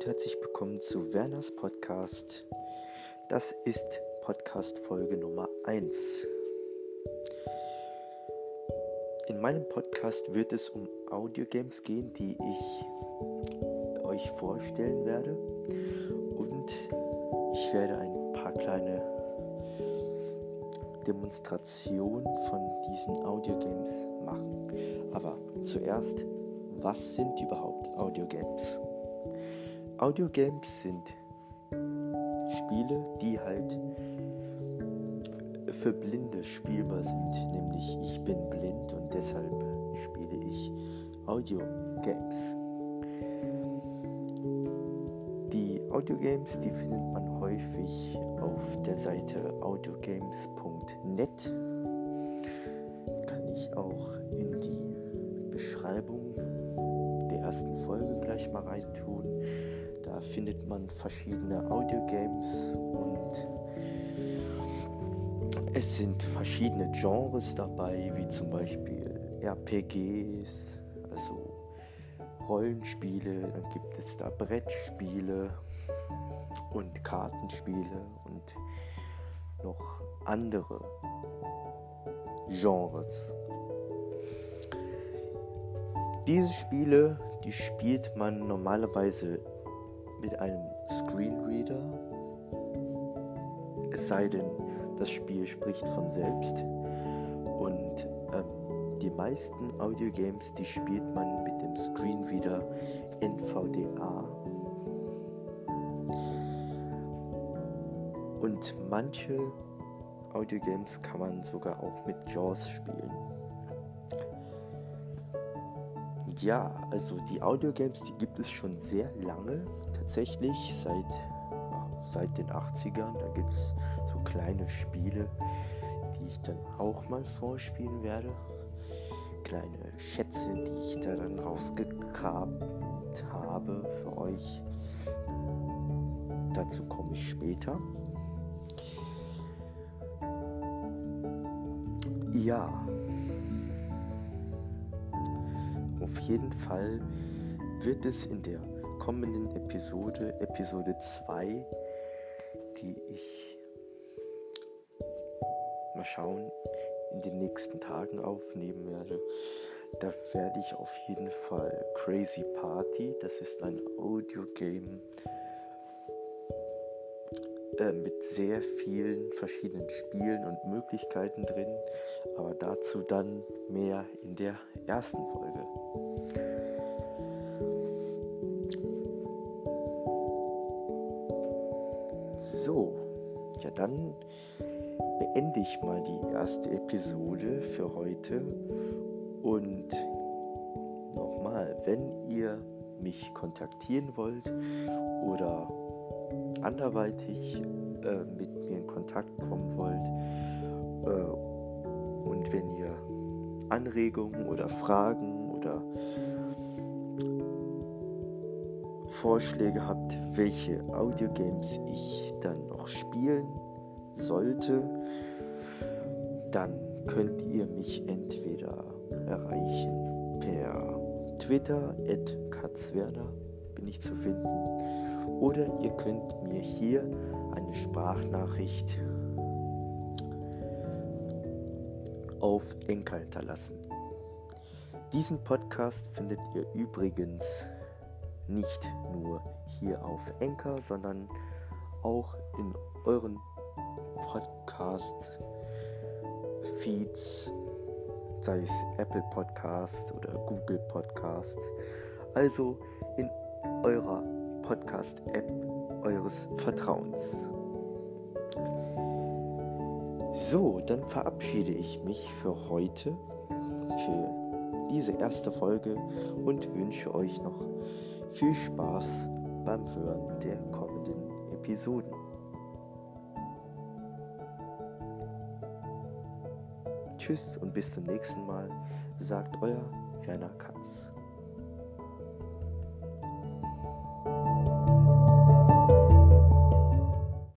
und herzlich willkommen zu Werners Podcast. Das ist Podcast Folge Nummer 1. In meinem Podcast wird es um Audiogames gehen, die ich euch vorstellen werde. Und ich werde ein paar kleine Demonstrationen von diesen Audiogames machen. Aber zuerst, was sind überhaupt Audiogames? Audiogames sind Spiele, die halt für Blinde spielbar sind. Nämlich ich bin blind und deshalb spiele ich Audiogames. Die Audiogames, die findet man häufig auf der Seite audiogames.net. Kann ich auch in die Beschreibung der ersten Folge gleich mal reintun. Da findet man verschiedene Audiogames und es sind verschiedene Genres dabei, wie zum Beispiel RPGs, also Rollenspiele, dann gibt es da Brettspiele und Kartenspiele und noch andere Genres. Diese Spiele, die spielt man normalerweise mit einem Screenreader. Es sei denn, das Spiel spricht von selbst. Und ähm, die meisten Audiogames, die spielt man mit dem Screenreader NVDA. Und manche Audiogames kann man sogar auch mit JAWS spielen. Ja, also die Audiogames, die gibt es schon sehr lange, tatsächlich seit, seit den 80ern. Da gibt es so kleine Spiele, die ich dann auch mal vorspielen werde. Kleine Schätze, die ich da dann rausgegraben habe für euch. Dazu komme ich später. Ja, auf jeden Fall wird es in der kommenden Episode, Episode 2, die ich mal schauen, in den nächsten Tagen aufnehmen werde. Da werde ich auf jeden Fall Crazy Party, das ist ein Audio-Game äh, mit sehr vielen verschiedenen Spielen und Möglichkeiten drin, aber dazu dann mehr in der ersten Folge. So, ja dann beende ich mal die erste Episode für heute und nochmal, wenn ihr mich kontaktieren wollt oder anderweitig äh, mit mir in Kontakt kommen wollt äh, und wenn ihr Anregungen oder Fragen oder Vorschläge habt, welche Audiogames ich dann noch spielen sollte, dann könnt ihr mich entweder erreichen per Twitter, at Katzwerner bin ich zu finden, oder ihr könnt mir hier eine Sprachnachricht auf Enker hinterlassen. Diesen Podcast findet ihr übrigens nicht nur hier auf Enker, sondern auch in euren Podcast-Feeds, sei es Apple Podcast oder Google Podcast, also in eurer Podcast-App eures Vertrauens. So, dann verabschiede ich mich für heute, für diese erste Folge und wünsche euch noch viel Spaß beim Hören der kommenden Episoden. Tschüss und bis zum nächsten Mal, sagt euer Werner Katz.